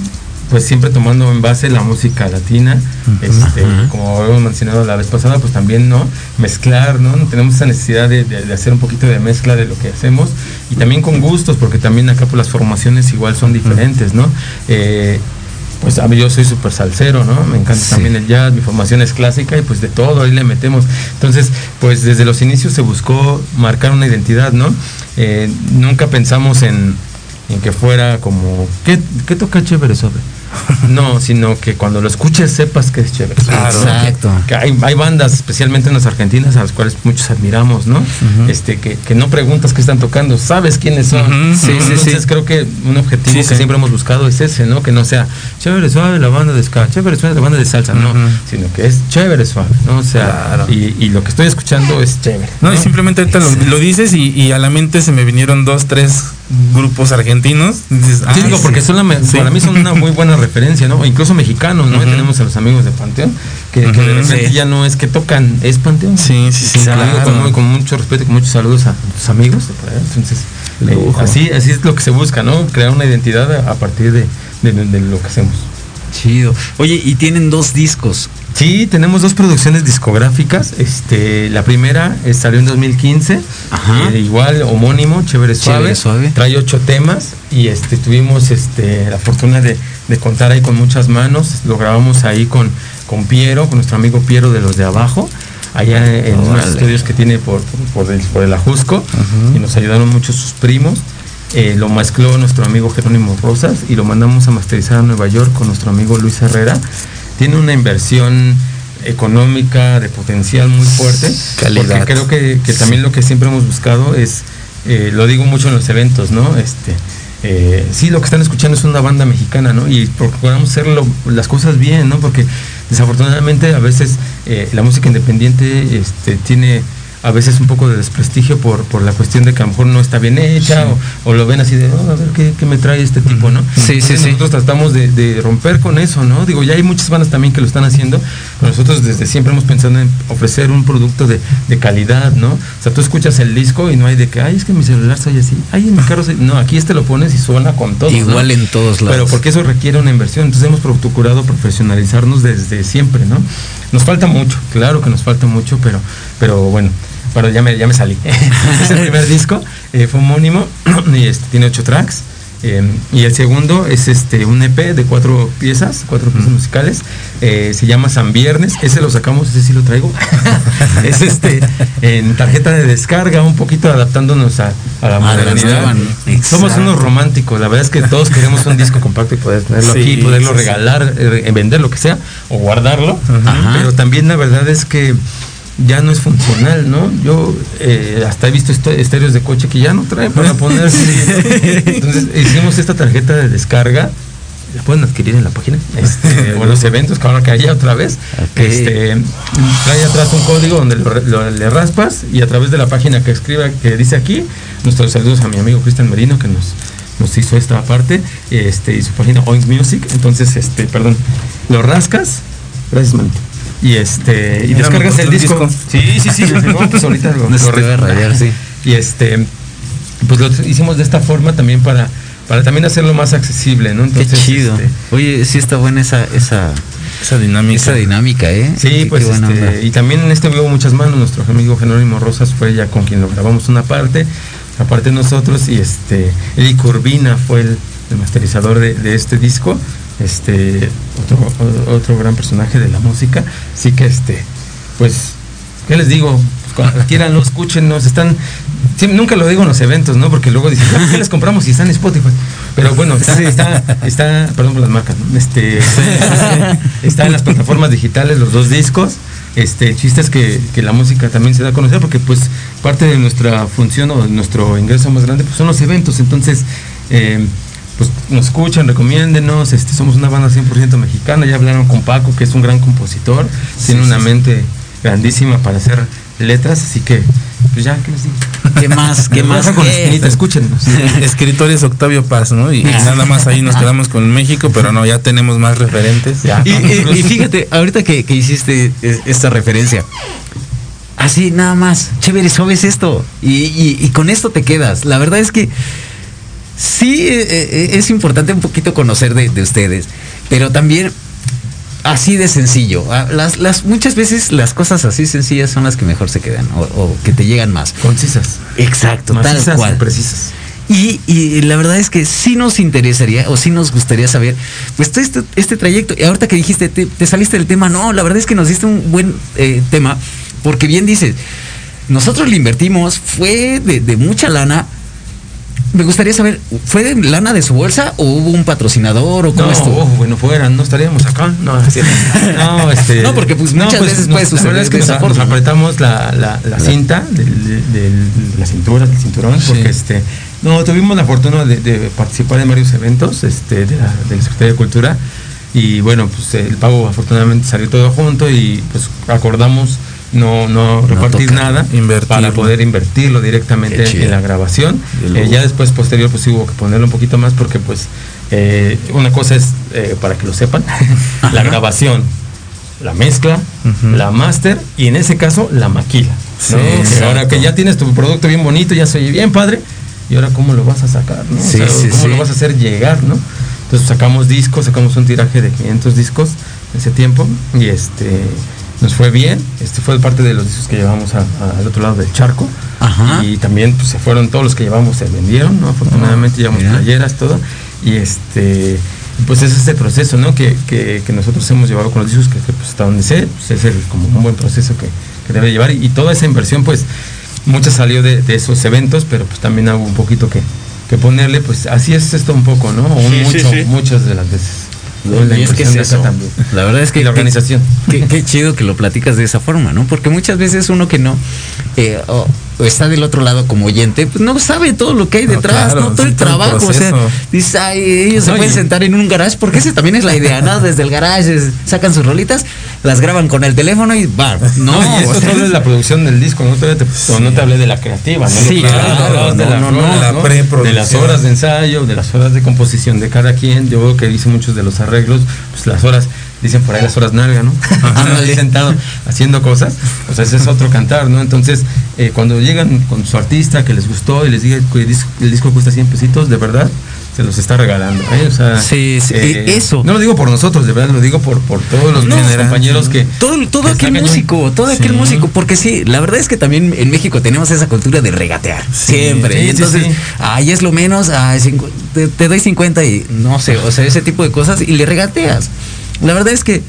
pues siempre tomando en base la música latina, este, como hemos mencionado la vez pasada, pues también no mezclar, ¿no? Tenemos esa necesidad de, de- de hacer un poquito de mezcla de lo que hacemos y también con gustos, porque también acá pues las formaciones igual son diferentes, ¿no? Eh, pues a mí yo soy súper salsero, ¿no? Me encanta Sí. también el jazz, mi formación es clásica y pues de todo ahí le metemos. Entonces, pues desde los inicios se buscó marcar una identidad, ¿no? Eh, nunca pensamos en, en que fuera como, ¿qué, qué toca chévere sobre? No, sino que cuando lo escuches sepas que es chévere. Exacto. Que, hay, hay bandas, especialmente en las argentinas, a las cuales muchos admiramos, ¿no? este, que, que no preguntas qué están tocando, sabes quiénes son. Sí, sí, Entonces sí. creo que un objetivo Sí, que sí. siempre hemos buscado es ese, ¿no? Que no sea chévere suave la banda de ska, chévere suave la banda de salsa, no, sino que es chévere suave, ¿no? O sea, Claro. y, y lo que estoy escuchando es chévere. No, y simplemente ahorita lo, lo dices y, y a la mente se me vinieron dos, tres grupos argentinos. Y dices, Sí, digo, porque son la me- Sí. para mí son una muy buena referencia, ¿no? Incluso mexicanos, ¿no? Tenemos a los amigos de Panteón, que, que de repente sí. ya no es que tocan, es Panteón. Sí, sí, sí, claro. con, muy- con mucho respeto y con muchos saludos a tus amigos. Entonces, eh, así, así es lo que se busca, ¿no? Crear una identidad a, a partir de, de- de lo que hacemos. Chido. Oye, y tienen dos discos. Sí, tenemos dos producciones discográficas. Este, la primera eh, salió en 2015, Ajá. eh, igual homónimo, chévere suave. Chévere Suave. Trae ocho temas y este tuvimos este la fortuna de, de contar ahí con muchas manos. Lo grabamos ahí con con Piero, con nuestro amigo Piero de los de abajo. Allá en unos estudios que tiene por, por, el, por el Ajusco y nos ayudaron mucho sus primos. Eh, lo mezcló nuestro amigo Jerónimo Rosas y lo mandamos a masterizar a Nueva York con nuestro amigo Luis Herrera. Tiene una inversión económica de potencial muy fuerte. Calidad. Porque creo que, que también lo que siempre hemos buscado es, eh, lo digo mucho en los eventos, ¿no? Este, eh, sí, lo que están escuchando es una banda mexicana, ¿no? Y procuramos hacer las cosas bien, ¿no? Porque desafortunadamente a veces eh, la música independiente este, tiene a veces un poco de desprestigio por, por la cuestión de que a lo mejor no está bien hecha o, o lo ven así de, "Oh, a ver qué, qué me trae este tipo, ¿no? Sí, sí, Entonces sí. Nosotros tratamos de, de romper con eso, ¿no? Digo, ya hay muchas bandas también que lo están haciendo, pero nosotros desde siempre hemos pensado en ofrecer un producto de, de calidad, ¿no? O sea, tú escuchas el disco y no hay de que, ay, es que mi celular soy así, ay, en mi carro soy... No, aquí este lo pones y suena con todo. ¿no? Igual en todos lados. Pero porque eso requiere una inversión. Entonces hemos procurado profesionalizarnos desde siempre, ¿no? Nos falta mucho, claro que nos falta mucho, pero, pero bueno, pero ya me, ya me salí. es el primer disco, eh, fue homónimo y este, tiene ocho tracks. Eh, y el segundo es este un EP de cuatro piezas, cuatro piezas musicales. eh, se llama San Viernes. Ese lo sacamos, ese sí lo traigo. es este en tarjeta de descarga, un poquito adaptándonos a, a la modernidad. Somos unos románticos. La verdad es que todos queremos un disco compacto y poder tenerlo Sí, aquí, poderlo sí, sí. regalar, eh, vender lo que sea o guardarlo. Ajá. Pero también la verdad es que ya no es funcional, ¿no? Yo eh, hasta he visto esto- estéreos de coche que ya no traen para ponerse. Entonces hicimos esta tarjeta de descarga. La pueden adquirir en la página. Este, o en los eventos, que ahora que haya otra vez. Ok. Este, trae atrás un código donde lo, lo- le raspas y a través de la página que escriba, que dice aquí, nuestros saludos a mi amigo Cristian Merino que nos, nos hizo esta parte, este, y su página Oink Music. Entonces, este, perdón, lo rascas, gracias manito. Y este, y descargas el disco. Sí, sí, sí. No, pues ahorita lo, No se lo te va a rayar, sí. Y este, pues lo hicimos de esta forma también para, para también hacerlo más accesible, ¿no? Qué Entonces, chido. este, Oye, sí está buena esa, esa, Esa dinámica. esa dinámica, ¿eh? Sí, Qué- pues qué este, y también en este hubo muchas manos, nuestro amigo Jerónimo Rosas fue ya con quien lo grabamos una parte, aparte nosotros, y este, Eddie Curvina fue el, el masterizador de, de este disco, este, otro, otro gran personaje de la música, así que este, pues, ¿qué les digo? Pues, quieran, lo escúchenos, están, sí, nunca lo digo en los eventos, ¿no? Porque luego dicen, "Ah, ¿qué les compramos si están en Spotify? Pero bueno, está, está, está, perdón por las marcas, ¿no? Este, está en las plataformas digitales los dos discos. Este, el chiste es que, que la música también se da a conocer porque pues parte de nuestra función o de nuestro ingreso más grande pues son los eventos. Entonces, eh, pues nos escuchan, recomiéndenos, este, somos una banda 100% mexicana, ya hablaron con Paco, que es un gran compositor, tiene una mente grandísima para hacer letras, así que, pues ya, ¿qué les digo? ¿Qué más? ¿Qué más? con escúchenos. Escritores Octavio Paz, ¿no? Y, nada más ahí nos quedamos con México, pero no, ya tenemos más referentes. Ya. Y, y- y fíjate, ahorita que, que hiciste esta referencia, así nada más, chévere, suaves esto, y, y- y con esto te quedas. La verdad es que sí eh, eh, es importante un poquito conocer de, de ustedes, pero también así de sencillo. Ah, Las, las, muchas veces las cosas así sencillas son las que mejor se quedan o, o que te llegan más. Concisas. Exacto, Macizas tal y cual. precisas. Y, y la verdad es que sí nos interesaría o sí nos gustaría saber, pues todo este, este trayecto. Y ahorita que dijiste, te, te saliste del tema, no, la verdad es que nos diste un buen eh, tema, porque bien dices, nosotros le invertimos, fue de, de mucha lana. Me gustaría saber, ¿fue de lana de su bolsa o hubo un patrocinador o cómo No, estuvo? ojo, bueno, fuera, no estaríamos acá. No, es cierto. no, este, No, porque, pues, muchas veces puede suceder es que de nos, ¿no? apretamos la, la, la cinta del- del- del- la cintura, del cinturón, porque este, no, tuvimos la fortuna de, de participar en varios eventos este, de, la, de la Secretaría de Cultura y bueno, pues el pago afortunadamente salió todo junto y pues acordamos no, no repartir tocar, nada invertirlo. para poder invertirlo directamente en la grabación. Eh, ya después posterior pues hubo que ponerlo un poquito más porque pues eh, una cosa es eh, para que lo sepan la grabación la mezcla la máster y en ese caso la maquila Sí, ¿no? Ahora que ya tienes tu producto bien bonito ya se oye bien padre y ahora cómo lo vas a sacar ¿no? O Sí, sea, sí, cómo lo vas a hacer llegar no entonces sacamos discos sacamos un tiraje de 500 discos en ese tiempo y este nos fue bien este fue parte de los discos que llevamos a- a- al otro lado del charco. Ajá. y también pues, se fueron todos los que llevamos se vendieron no afortunadamente Ah, llevamos mira. playeras todo. Y este pues ese es el proceso no que, que- que nosotros hemos llevado con los discos que, que, pues, hasta donde sé pues, es el, como un buen proceso que, que debe llevar. Y, y toda esa inversión pues mucha salió de, de esos eventos pero pues también hago un poquito que, que ponerle pues así es esto un poco no o Sí, sí, mucho sí. muchas de las veces Y es que es eso. también. La verdad es que Y la organización. Qué, qué chido que lo platicas de esa forma, ¿no? Porque muchas veces uno que no eh, o está del otro lado como oyente, pues no sabe todo lo que hay No, detrás, claro, ¿no? Todo sí, el todo el trabajo. O sea, dices, ay, ellos se pueden y- sentar en un garage, porque esa también es la idea, ¿no? Desde el garage es- sacan sus rolitas, las graban con el teléfono y va. No, No, y esto o sea, solo es la producción del disco, no, te, o no te hablé de la creativa, ¿no? Sí, claro, de la. De las horas de ensayo, de las horas de composición de cada quien. Yo que hice muchos de los arreglos, pues las horas, dicen por ahí las horas nalga, ¿no? Ahí sentado haciendo cosas, o sea, ese es otro cantar, ¿no? Entonces, eh, cuando llegan con su artista que les gustó y les diga que el disco, cuesta 100 pesitos, de verdad, se los está regalando, ¿eh? O sea, Sí, sí, eso. No lo digo por nosotros, de verdad, lo digo por, por todos los No, compañeros que... todo, todo que aquel músico, todo aquel Sí. músico, porque sí, la verdad es que también en México tenemos esa cultura de regatear, siempre. y entonces, ay, es lo menos, ay, te doy 50 y no sé, o sea, ese tipo de cosas y le regateas. La verdad es que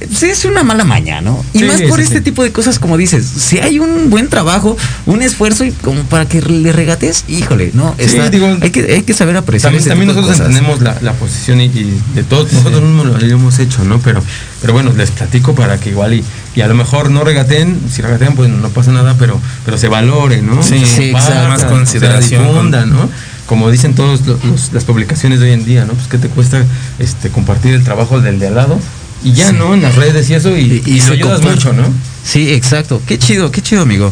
eh, sí, es una mala maña, ¿no? Y Sí, más por sí, este sí. tipo de cosas, como dices, si hay un buen trabajo, un esfuerzo y como para que le regates, híjole, ¿no? Sí, Está- digo, hay, que, hay que saber apreciar. También, ese también tipo de nosotros cosas. entendemos la, la posición y, y de todos, nosotros mismos lo, lo hemos hecho, ¿no? Pero, pero bueno, les platico para que igual y, y a lo mejor no regateen, si regatean pues no pasa nada, pero, pero se valore, ¿no? Sí, sí. Más consideración o sea, ¿no? Como dicen los- las publicaciones de hoy en día, ¿no? Pues qué te cuesta este compartir el trabajo del de al lado y ya, Sí. ¿no? En las redes y eso y, Y- y, y lo ayudas mucho, ¿no? Sí, exacto. Qué chido, qué chido, amigo.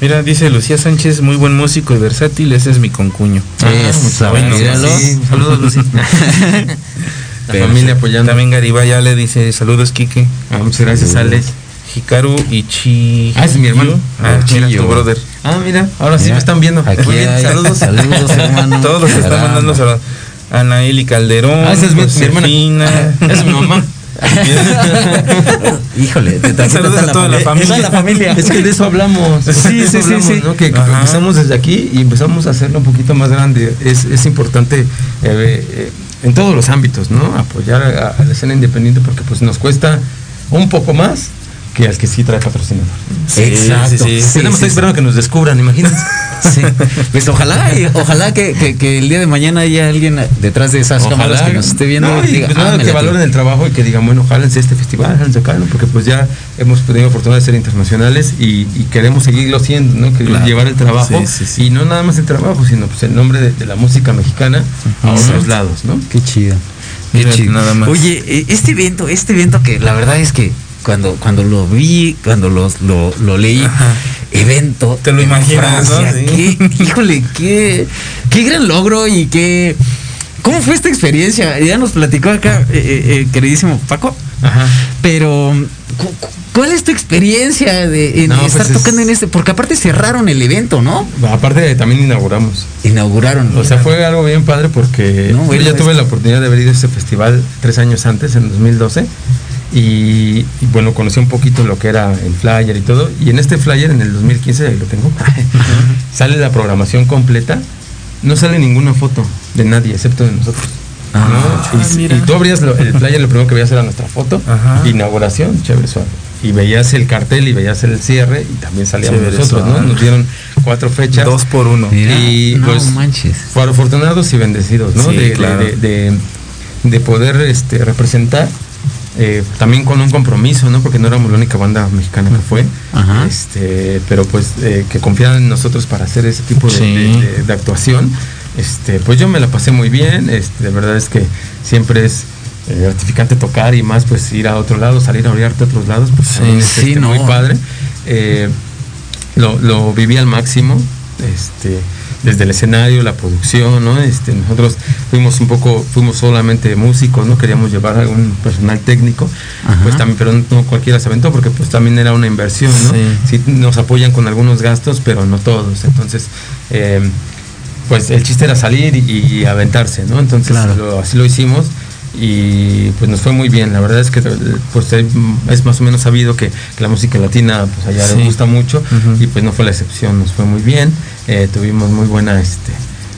Mira, dice Lucía Sánchez, muy buen músico y versátil, ese es mi concuño. Esa, bueno, míralo. Sí, saludos, Lucy. la familia apoyando. También Garibay ya le dice, saludos Quique. Ah, muchas gracias, Alex. Hikaru Ichi. Ah, es mi hermano. Ah, mira, Chillo. tu brother. Ah, mira, ahora sí Mira, me están viendo. Aquí Muy bien, hay- saludos. saludos, hermano. Todos los están mandando saludos. Anaeli Calderón. Ah, esa es mi- mi hermana. Es mi mamá. Híjole, te Saludos a toda la familia. Toda la familia. Es que de eso hablamos. Sí, de eso sí, sí, hablamos, sí. ¿no? Que, empezamos desde aquí y empezamos a hacerlo un poquito más grande. Es, es importante eh, eh, en todos los ámbitos, ¿no? Apoyar a, a la escena independiente porque pues nos cuesta un poco más que al que sí trae patrocinador. Exacto. sí, sí. Tenemos sí, esperando que nos descubran, imagínense. Sí. Pues ojalá, ojalá que, que- que el día de mañana haya alguien detrás de esas cámaras que nos esté viendo. No, y y diga, pues "Ah, nada, me que latió". valoren el trabajo y que digan, bueno, jálense este festival, jálense acá, ¿no? Porque pues ya hemos tenido oportunidad de ser internacionales y, y queremos seguirlo siendo, ¿no? Que Claro. llevar el trabajo Sí, sí, sí. y no nada más el trabajo, sino pues el nombre de, de la música mexicana a otros lados, ¿no? Qué chido. Qué Mira, chido. nada más. Oye, eh, este evento, este evento que la verdad es que cuando, cuando lo vi, cuando los- lo, lo leí, Ajá. evento. Te lo imaginas, ¿no? Francia, Sí. qué- híjole, qué, qué gran logro y qué. ¿Cómo fue esta experiencia? Ya nos platicó acá, eh, eh, eh, queridísimo Paco. Ajá. Pero, cu- cu- ¿cuál es tu experiencia de en No, estar pues es- tocando en este? Porque aparte cerraron el evento, ¿no? Aparte también inauguramos. Inauguraron. O sea, fue algo bien padre porque No, bueno, yo ya es- tuve la oportunidad de haber ido a ese festival tres años antes, en 2012. Y, y bueno, conocí un poquito lo que era el flyer y todo. Y en este flyer, en el 2015, ahí lo tengo, sale la programación completa no sale ninguna foto de nadie excepto de nosotros. Ah, ¿no? Y- tú abrías lo- el flyer, lo primero que veías era nuestra foto, Ajá. inauguración, chévere suave. Y veías el cartel y veías el cierre y también salíamos Chévere nosotros, ¿no? Nos dieron cuatro fechas. Dos por uno. Mira, y no pues, manches. Fueron afortunados y bendecidos, ¿no? Sí, de, de- claro. de, de- de poder este, representar. Eh, también con un compromiso, ¿no? Porque no éramos la única banda mexicana que fue. Ajá. Este, pero pues eh, que confiaban en nosotros para hacer ese tipo de, Sí. de- de- de actuación. Este, pues yo me la pasé muy bien. Este, de verdad es que siempre es eh, gratificante tocar y más pues ir a otro lado, salir a oriarte a otros lados, pues Sí, también es sí, este, muy padre. Lo, lo viví al máximo, este, desde el escenario, la producción, ¿no? Este, nosotros fuimos un poco, fuimos solamente músicos, no queríamos llevar algún personal técnico, Ajá. pues también, pero no cualquiera se aventó porque pues también era una inversión, ¿no? Sí. Sí, nos apoyan con algunos gastos, pero no todos, entonces, eh, pues el chiste era salir y, y aventarse, ¿no? Entonces Claro. lo- así lo hicimos y pues nos fue muy bien. La verdad es que pues eh, es más o menos sabido que, que la música latina pues allá Sí. les gusta mucho y pues no fue la excepción, nos fue muy bien. Eh, tuvimos muy buena este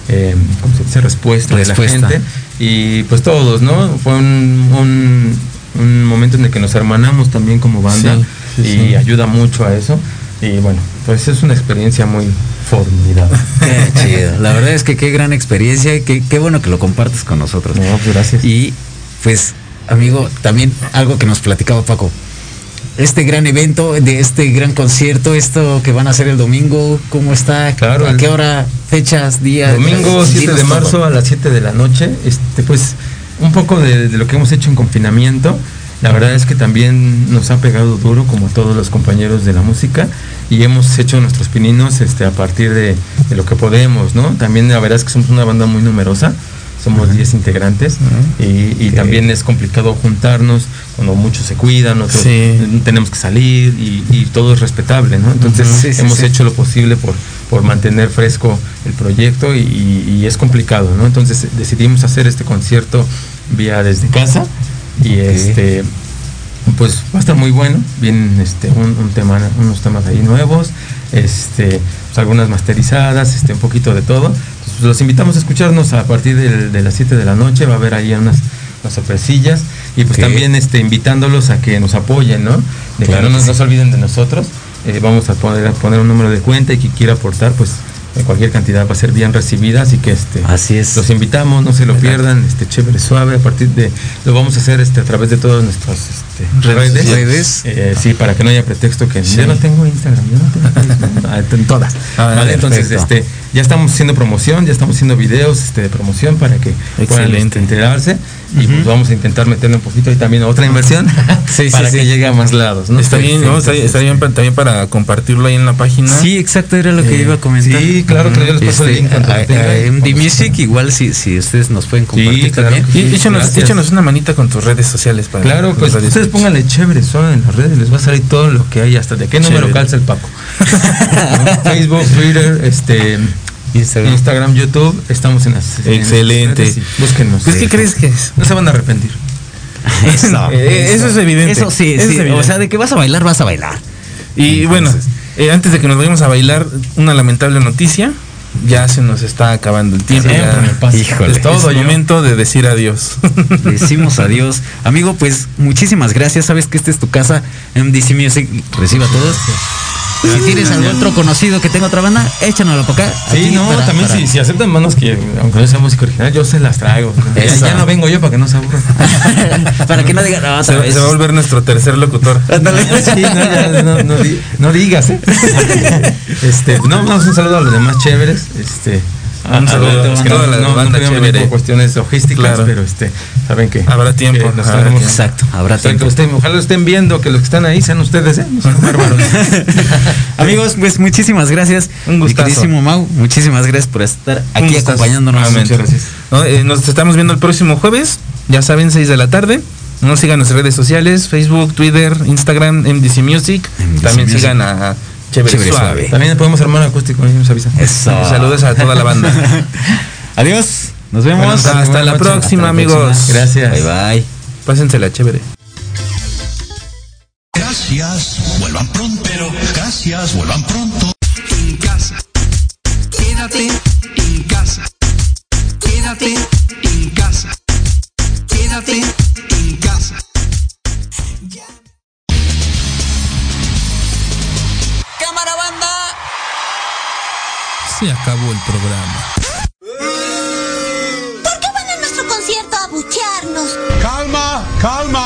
eh, ¿cómo se dice? respuesta, Respuesta. de la gente y pues todos, ¿no? Fue un, un, un momento en el que nos hermanamos también como banda Sí, sí, y ayuda mucho a eso. Y bueno, pues es una experiencia muy formidable. Qué chido. La verdad es que qué gran experiencia y qué, qué bueno que lo compartes con nosotros. No, pues gracias. Y pues, amigo, también algo que nos platicaba Paco. Este gran evento, de este gran concierto, esto que van a hacer el domingo, ¿cómo está? Claro, ¿A qué hora? Fechas, días. Domingo 7 Dinos de todo. marzo a las 7 de la noche. Este, pues un poco de, de lo que hemos hecho en confinamiento. La verdad es que también nos ha pegado duro como todos los compañeros de la música y hemos hecho nuestros pininos este, a partir de, de lo que podemos, ¿no? También la verdad es que somos una banda muy numerosa, somos 10 integrantes y, también es complicado juntarnos cuando muchos se cuidan, otros Sí. tenemos que salir y, y todo es respetable, ¿no? Entonces sí, hemos sí. hecho lo posible por, por mantener fresco el proyecto y, y- y es complicado, ¿no? Entonces decidimos hacer este concierto vía desde casa y este pues va a estar muy bueno, vienen este un, un tema, unos temas ahí nuevos, este pues, algunas masterizadas, este un poquito de todo. Entonces, los invitamos a escucharnos a partir de, las 7 de la noche, va a haber ahí unas, sorpresillas y pues también este invitándolos a que nos apoyen, ¿no? De Claro que no, que nos- no se olviden de nosotros. Eh, vamos a poner, a poner un número de cuenta y quien quiera aportar, pues cualquier cantidad va a ser bien recibida, así que este Así es. los invitamos, no se lo pierdan, este chévere suave, a partir de lo vamos a hacer este a través de todas nuestras este, Redes redes. Eh, sí, para que no haya pretexto que Sí. yo no tengo Instagram, yo no tengo Facebook, Ah, en todas. Ah, vale, entonces este ya estamos haciendo promoción, ya estamos haciendo videos este, de promoción para que puedan Excelente. este, enterarse y pues vamos a intentar meterle un poquito ahí también otra inversión Sí, para sí, que sí. llegue a más lados, ¿no? Está bien, ¿no? Está, bien pa- también para compartirlo ahí en la página. Sí, exacto, era lo que Eh, iba a comentar. sí, claro, que yo les paso el Este, a- MD. Music, igual si, si ustedes nos pueden compartir claro también. Y- échanos, échanos una manita con tus redes sociales para Claro, pues ustedes pónganle chévere suave en las redes, les va a salir todo lo que hay, hasta de qué número calza el Paco. Facebook, Twitter, este Instagram. Instagram, YouTube, estamos en las en Excelente. las redes y búsquennos. Pues, ¿qué crees que es? No se van a arrepentir. Eso, Eh, eso es evidente. Eso sí, Eso es sí. O sea, de que vas a bailar, vas a bailar. Y bueno, eh, antes de que nos vayamos a bailar, una lamentable noticia. Ya se nos está acabando el tiempo. Pasa. Híjole. es todo momento de decir adiós. Decimos adiós. Amigo, pues muchísimas gracias. Sabes que esta es tu casa. MDC Music recibe a todos. Si tienes algún otro conocido que tenga otra banda, échanoslo para acá. Sí, no, para- también para- Si, si aceptan manos que, aunque no sea música original, yo se las traigo. Ya, no vengo yo para que no se aburran. para que no digan, no, se, va a volver nuestro tercer locutor. Sí, no, ya, no, no di- no digas, ¿eh? Este, no, no, un saludo a los demás chéveres. Este, Un saludo a los que toda la no, banda chévere. por cuestiones logísticas, Claro. pero este, saben que Habrá tiempo, que nos habrá tenemos- tiempo. Exacto, habrá O sea, que tiempo. usted- ojalá estén viendo, que los que están ahí sean ustedes, ¿eh? No sean bárbaros. Amigos, pues muchísimas gracias. Un gustazo. queridísimo Mau, muchísimas gracias por estar aquí acompañándonos. Nuevamente. Muchas gracias. ¿No? Eh, nos estamos viendo el próximo jueves. Ya saben, 6 de la tarde. No sigan nuestras redes sociales, Facebook, Twitter, Instagram, MDC Music. MDC También Music. sigan a Chévere, Chévere Suave. Suave. También podemos armar acústico, ahí nos avisan. Eso. Saludos a toda la banda. Adiós. Nos vemos. Buenas tardes. Hasta la próxima, la amigos. próxima. Gracias. Bye bye. Pásensela chévere. Gracias, vuelvan pronto, pero gracias, vuelvan pronto. En casa. Quédate en casa. Quédate en casa. Quédate en casa. Cámara banda. Se acabó el programa. ¿Por qué van a nuestro concierto a buchearnos? Calma, calma, calma.